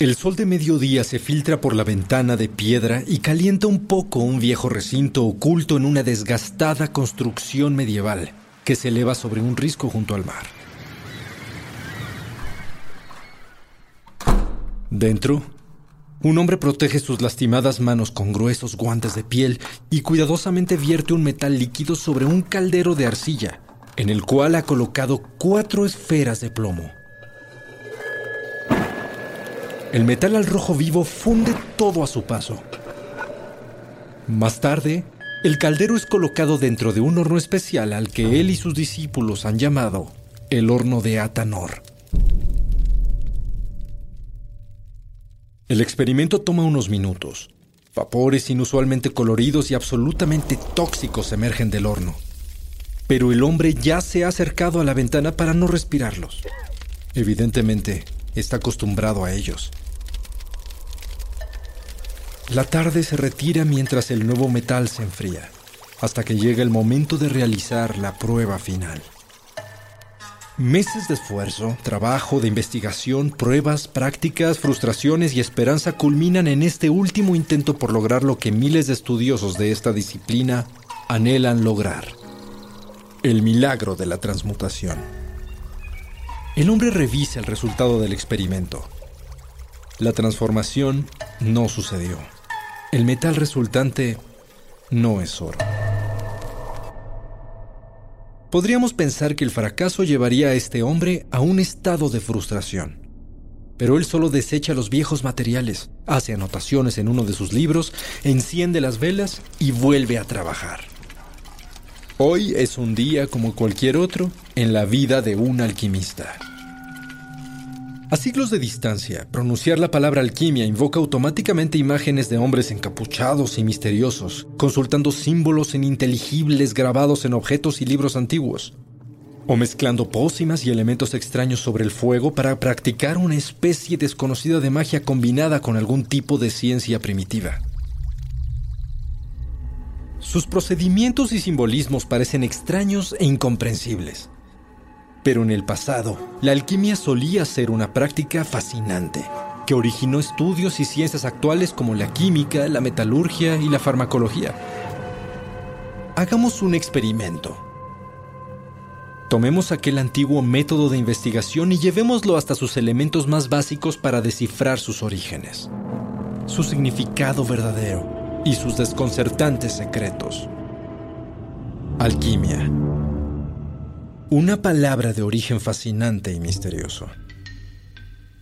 El sol de mediodía se filtra por la ventana de piedra y calienta un poco un viejo recinto oculto en una desgastada construcción medieval que se eleva sobre un risco junto al mar. Dentro, un hombre protege sus lastimadas manos con gruesos guantes de piel y cuidadosamente vierte un metal líquido sobre un caldero de arcilla, en el cual ha colocado cuatro esferas de plomo. El metal al rojo vivo funde todo a su paso. Más tarde, el caldero es colocado dentro de un horno especial al que él y sus discípulos han llamado el horno de Atanor. El experimento toma unos minutos. Vapores inusualmente coloridos y absolutamente tóxicos emergen del horno. Pero el hombre ya se ha acercado a la ventana para no respirarlos. Evidentemente, está acostumbrado a ellos. La tarde se retira mientras el nuevo metal se enfría, hasta que llega el momento de realizar la prueba final. Meses de esfuerzo, trabajo, de investigación, pruebas, prácticas, frustraciones y esperanza culminan en este último intento por lograr lo que miles de estudiosos de esta disciplina anhelan lograr. El milagro de la transmutación. El hombre revisa el resultado del experimento. La transformación no sucedió. El metal resultante no es oro. Podríamos pensar que el fracaso llevaría a este hombre a un estado de frustración. Pero él solo desecha los viejos materiales, hace anotaciones en uno de sus libros, enciende las velas y vuelve a trabajar. Hoy es un día como cualquier otro en la vida de un alquimista. A siglos de distancia, pronunciar la palabra alquimia invoca automáticamente imágenes de hombres encapuchados y misteriosos, consultando símbolos ininteligibles grabados en objetos y libros antiguos, o mezclando pócimas y elementos extraños sobre el fuego para practicar una especie desconocida de magia combinada con algún tipo de ciencia primitiva. Sus procedimientos y simbolismos parecen extraños e incomprensibles. Pero en el pasado, la alquimia solía ser una práctica fascinante, que originó estudios y ciencias actuales como la química, la metalurgia y la farmacología. Hagamos un experimento. Tomemos aquel antiguo método de investigación y llevémoslo hasta sus elementos más básicos para descifrar sus orígenes, su significado verdadero y sus desconcertantes secretos. Alquimia una palabra de origen fascinante y misterioso.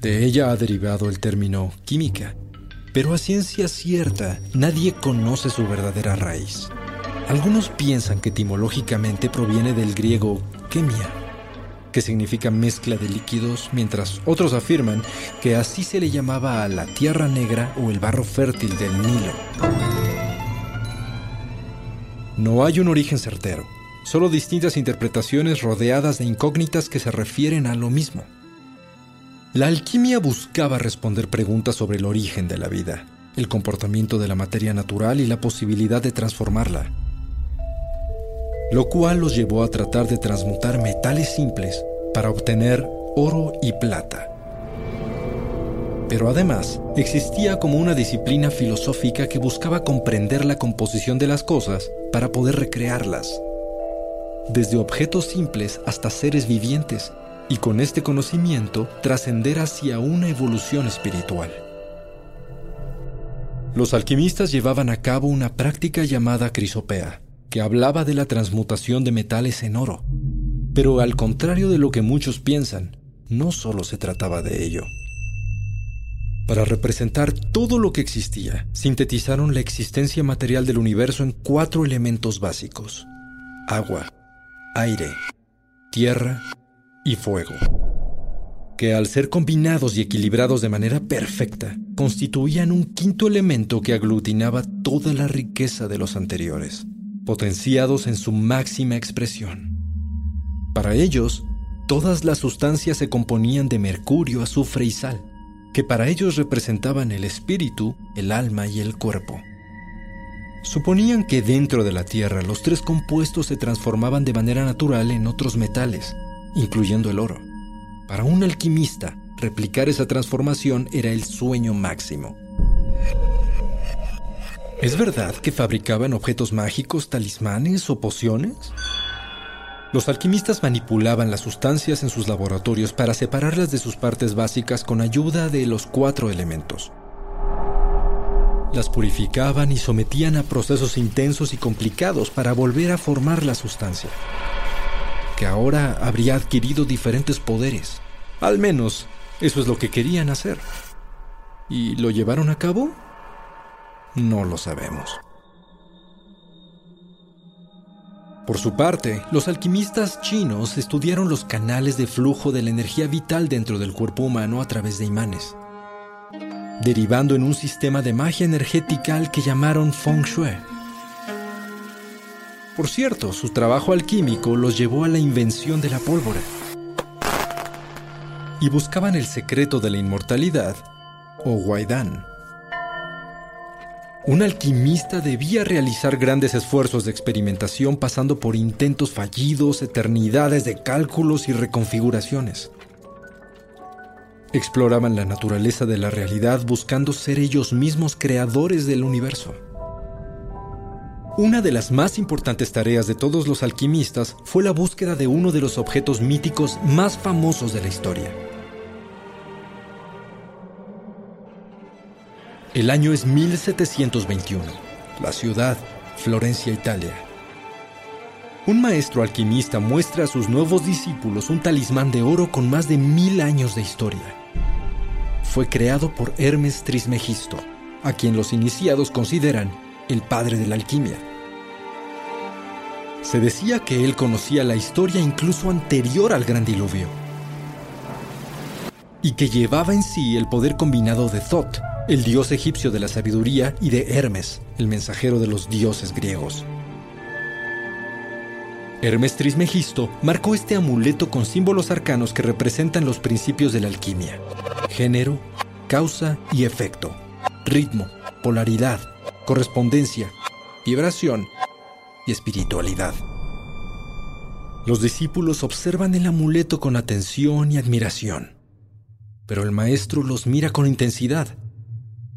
De ella ha derivado el término química, pero a ciencia cierta nadie conoce su verdadera raíz. Algunos piensan que etimológicamente proviene del griego quemia, que significa mezcla de líquidos, mientras otros afirman que así se le llamaba a la tierra negra o el barro fértil del Nilo. No hay un origen certero solo distintas interpretaciones rodeadas de incógnitas que se refieren a lo mismo. La alquimia buscaba responder preguntas sobre el origen de la vida, el comportamiento de la materia natural y la posibilidad de transformarla, lo cual los llevó a tratar de transmutar metales simples para obtener oro y plata. Pero además, existía como una disciplina filosófica que buscaba comprender la composición de las cosas para poder recrearlas. Desde objetos simples hasta seres vivientes, y con este conocimiento trascender hacia una evolución espiritual. Los alquimistas llevaban a cabo una práctica llamada crisopea, que hablaba de la transmutación de metales en oro. Pero al contrario de lo que muchos piensan, no solo se trataba de ello. Para representar todo lo que existía, sintetizaron la existencia material del universo en cuatro elementos básicos. Agua, aire, tierra y fuego, que al ser combinados y equilibrados de manera perfecta, constituían un quinto elemento que aglutinaba toda la riqueza de los anteriores, potenciados en su máxima expresión. Para ellos, todas las sustancias se componían de mercurio, azufre y sal, que para ellos representaban el espíritu, el alma y el cuerpo. Suponían que dentro de la Tierra los tres compuestos se transformaban de manera natural en otros metales, incluyendo el oro. Para un alquimista, replicar esa transformación era el sueño máximo. ¿Es verdad que fabricaban objetos mágicos, talismanes o pociones? Los alquimistas manipulaban las sustancias en sus laboratorios para separarlas de sus partes básicas con ayuda de los cuatro elementos. Las purificaban y sometían a procesos intensos y complicados para volver a formar la sustancia que ahora habría adquirido diferentes poderes. Al menos, eso es lo que querían hacer. ¿Y lo llevaron a cabo? No lo sabemos. Por su parte, los alquimistas chinos estudiaron los canales de flujo de la energía vital dentro del cuerpo humano a través de imanes, derivando en un sistema de magia energética al que llamaron Feng Shui. Por cierto, su trabajo alquímico los llevó a la invención de la pólvora. Y buscaban el secreto de la inmortalidad, o Waidan. Un alquimista debía realizar grandes esfuerzos de experimentación pasando por intentos fallidos, eternidades de cálculos y reconfiguraciones. Exploraban la naturaleza de la realidad buscando ser ellos mismos creadores del universo. Una de las más importantes tareas de todos los alquimistas fue la búsqueda de uno de los objetos míticos más famosos de la historia. El año es 1721. La ciudad, Florencia, Italia. Un maestro alquimista muestra a sus nuevos discípulos un talismán de oro con más de mil años de historia. Fue creado por Hermes Trismegisto, a quien los iniciados consideran el padre de la alquimia. Se decía que él conocía la historia incluso anterior al gran diluvio y que llevaba en sí el poder combinado de Thoth, el dios egipcio de la sabiduría, y de Hermes, el mensajero de los dioses griegos. Hermes Trismegisto marcó este amuleto con símbolos arcanos que representan los principios de la alquimia: género, causa y efecto, ritmo, polaridad, correspondencia, vibración y espiritualidad. Los discípulos observan el amuleto con atención y admiración, pero el maestro los mira con intensidad,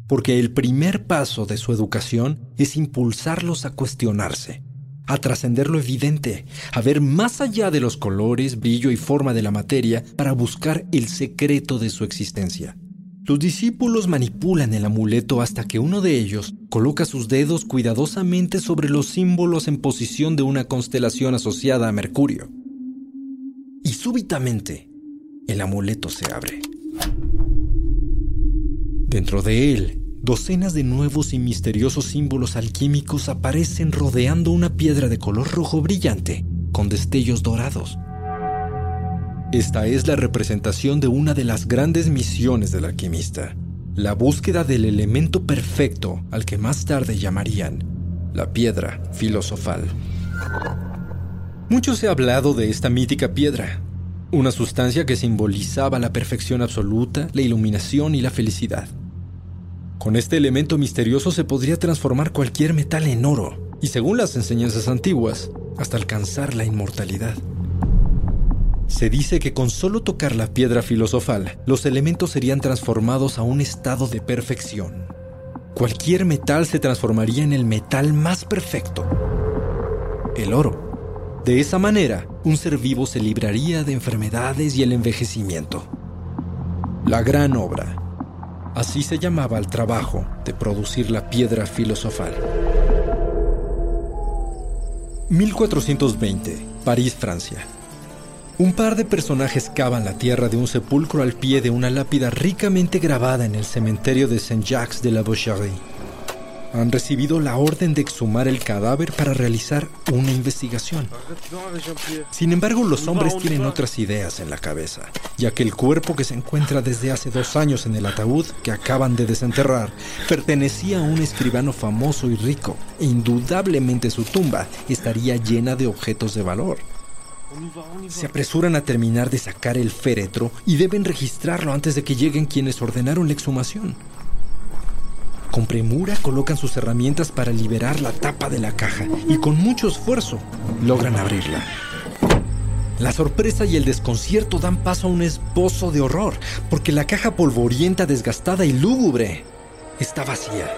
porque el primer paso de su educación es impulsarlos a cuestionarse, a trascender lo evidente, a ver más allá de los colores, brillo y forma de la materia para buscar el secreto de su existencia. Los discípulos manipulan el amuleto hasta que uno de ellos coloca sus dedos cuidadosamente sobre los símbolos en posición de una constelación asociada a Mercurio. Y súbitamente, el amuleto se abre. Dentro de él, docenas de nuevos y misteriosos símbolos alquímicos aparecen rodeando una piedra de color rojo brillante con destellos dorados. Esta es la representación de una de las grandes misiones del alquimista, la búsqueda del elemento perfecto al que más tarde llamarían la piedra filosofal. Mucho se ha hablado de esta mítica piedra, una sustancia que simbolizaba la perfección absoluta, la iluminación y la felicidad. Con este elemento misterioso se podría transformar cualquier metal en oro, y según las enseñanzas antiguas, hasta alcanzar la inmortalidad. Se dice que con solo tocar la piedra filosofal, los elementos serían transformados a un estado de perfección. Cualquier metal se transformaría en el metal más perfecto. el oro. De esa manera, un ser vivo se libraría de enfermedades y el envejecimiento. La gran obra. Así se llamaba el trabajo de producir la piedra filosofal. 1420, París, Francia. Un par de personajes cavan la tierra de un sepulcro al pie de una lápida ricamente grabada en el cementerio de Saint-Jacques de la Boucherie. Han recibido la orden de exhumar el cadáver para realizar una investigación. Sin embargo, los hombres tienen otras ideas en la cabeza, ya que el cuerpo que se encuentra desde hace dos años en el ataúd que acaban de desenterrar pertenecía a un escribano famoso y rico, e indudablemente su tumba estaría llena de objetos de valor. Se apresuran a terminar de sacar el féretro y deben registrarlo antes de que lleguen quienes ordenaron la exhumación. Con premura colocan sus herramientas para liberar la tapa de la caja y con mucho esfuerzo logran abrirla. La sorpresa y el desconcierto dan paso a un esbozo de horror, porque la caja polvorienta, desgastada y lúgubre está vacía.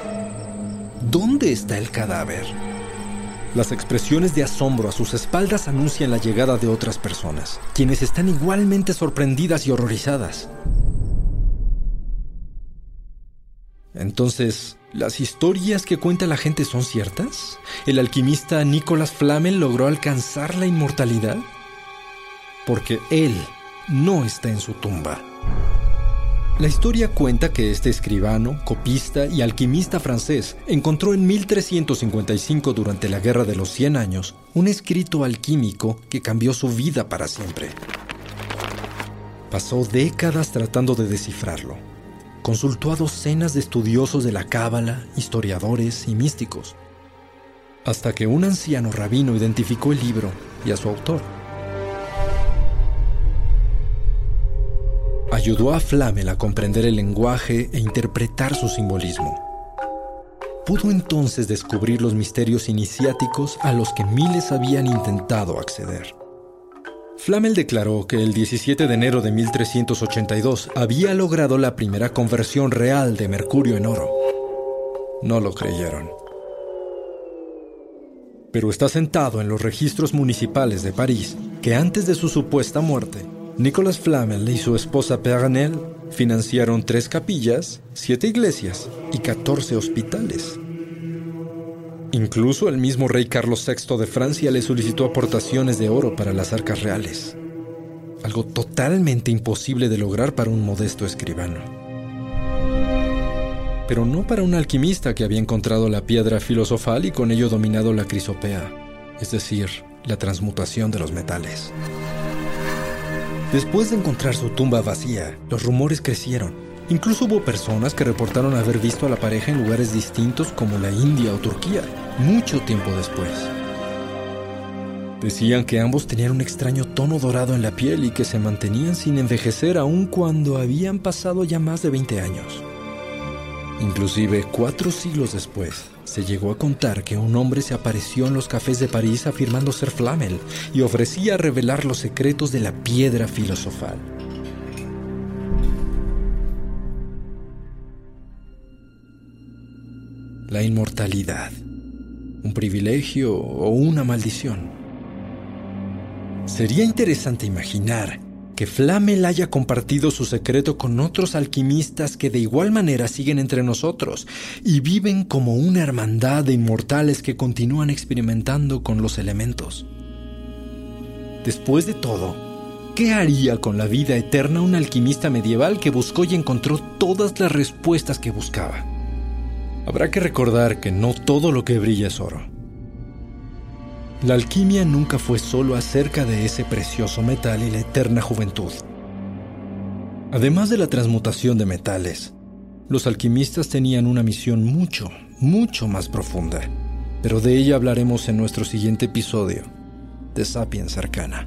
¿Dónde está el cadáver? Las expresiones de asombro a sus espaldas anuncian la llegada de otras personas, quienes están igualmente sorprendidas y horrorizadas. Entonces, ¿las historias que cuenta la gente son ciertas? ¿El alquimista Nicolas Flamel logró alcanzar la inmortalidad? Porque él no está en su tumba. La historia cuenta que este escribano, copista y alquimista francés encontró en 1355 durante la Guerra de los Cien Años un escrito alquímico que cambió su vida para siempre. Pasó décadas tratando de descifrarlo. Consultó a docenas de estudiosos de la cábala, historiadores y místicos, hasta que un anciano rabino identificó el libro y a su autor. ayudó a Flamel a comprender el lenguaje e interpretar su simbolismo. Pudo entonces descubrir los misterios iniciáticos a los que miles habían intentado acceder. Flamel declaró que el 17 de enero de 1382 había logrado la primera conversión real de mercurio en oro. No lo creyeron. Pero está sentado en los registros municipales de París que antes de su supuesta muerte, Nicolas Flamel y su esposa Pernelle financiaron tres capillas, siete iglesias y 14 hospitales. Incluso el mismo rey Carlos VI de Francia le solicitó aportaciones de oro para las arcas reales, algo totalmente imposible de lograr para un modesto escribano. Pero no para un alquimista que había encontrado la piedra filosofal y con ello dominado la crisopea, es decir, la transmutación de los metales. Después de encontrar su tumba vacía, los rumores crecieron. Incluso hubo personas que reportaron haber visto a la pareja en lugares distintos como la India o Turquía, mucho tiempo después. Decían que ambos tenían un extraño tono dorado en la piel y que se mantenían sin envejecer aun cuando habían pasado ya más de 20 años. Inclusive cuatro siglos después, se llegó a contar que un hombre se apareció en los cafés de París afirmando ser Flamel y ofrecía revelar los secretos de la piedra filosofal. La inmortalidad, un privilegio o una maldición. Sería interesante imaginar que Flamel haya compartido su secreto con otros alquimistas que de igual manera siguen entre nosotros y viven como una hermandad de inmortales que continúan experimentando con los elementos. Después de todo, ¿qué haría con la vida eterna un alquimista medieval que buscó y encontró todas las respuestas que buscaba? Habrá que recordar que no todo lo que brilla es oro. La alquimia nunca fue solo acerca de ese precioso metal y la eterna juventud. Además de la transmutación de metales, los alquimistas tenían una misión mucho, mucho más profunda, pero de ella hablaremos en nuestro siguiente episodio de Sapiens Arcana.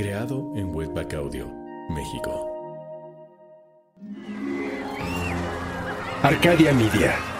creado en Webback Audio, México. Arcadia Media.